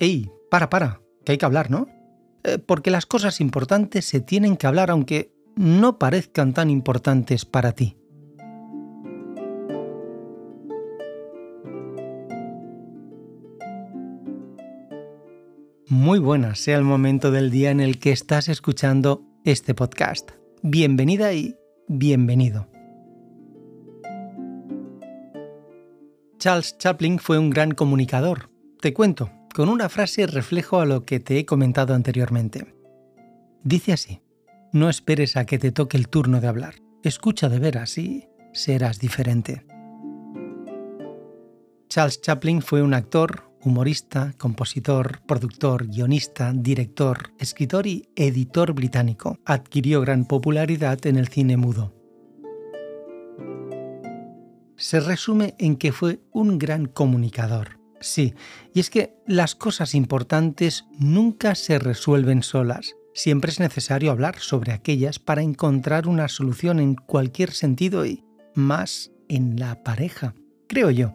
¡Ey! Para, para, que hay que hablar, ¿no? Eh, porque las cosas importantes se tienen que hablar aunque no parezcan tan importantes para ti. Muy buenas sea el momento del día en el que estás escuchando este podcast. Bienvenida y bienvenido. Charles Chaplin fue un gran comunicador. Te cuento, con una frase reflejo a lo que te he comentado anteriormente. Dice así, no esperes a que te toque el turno de hablar, escucha de veras y serás diferente. Charles Chaplin fue un actor, humorista, compositor, productor, guionista, director, escritor y editor británico. Adquirió gran popularidad en el cine mudo se resume en que fue un gran comunicador. Sí, y es que las cosas importantes nunca se resuelven solas. Siempre es necesario hablar sobre aquellas para encontrar una solución en cualquier sentido y más en la pareja, creo yo.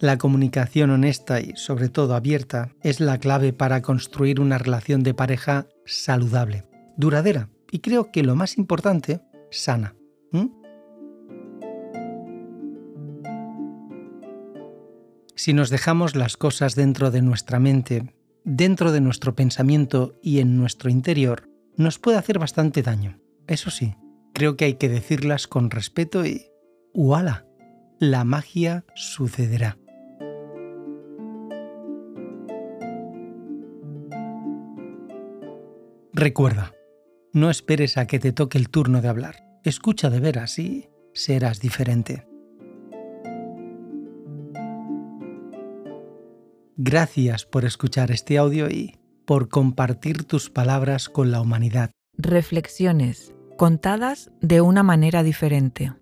La comunicación honesta y sobre todo abierta es la clave para construir una relación de pareja saludable, duradera y creo que lo más importante, sana. Si nos dejamos las cosas dentro de nuestra mente, dentro de nuestro pensamiento y en nuestro interior, nos puede hacer bastante daño. Eso sí, creo que hay que decirlas con respeto y... ¡Uala! La magia sucederá. Recuerda, no esperes a que te toque el turno de hablar. Escucha de veras y serás diferente. Gracias por escuchar este audio y por compartir tus palabras con la humanidad. Reflexiones contadas de una manera diferente.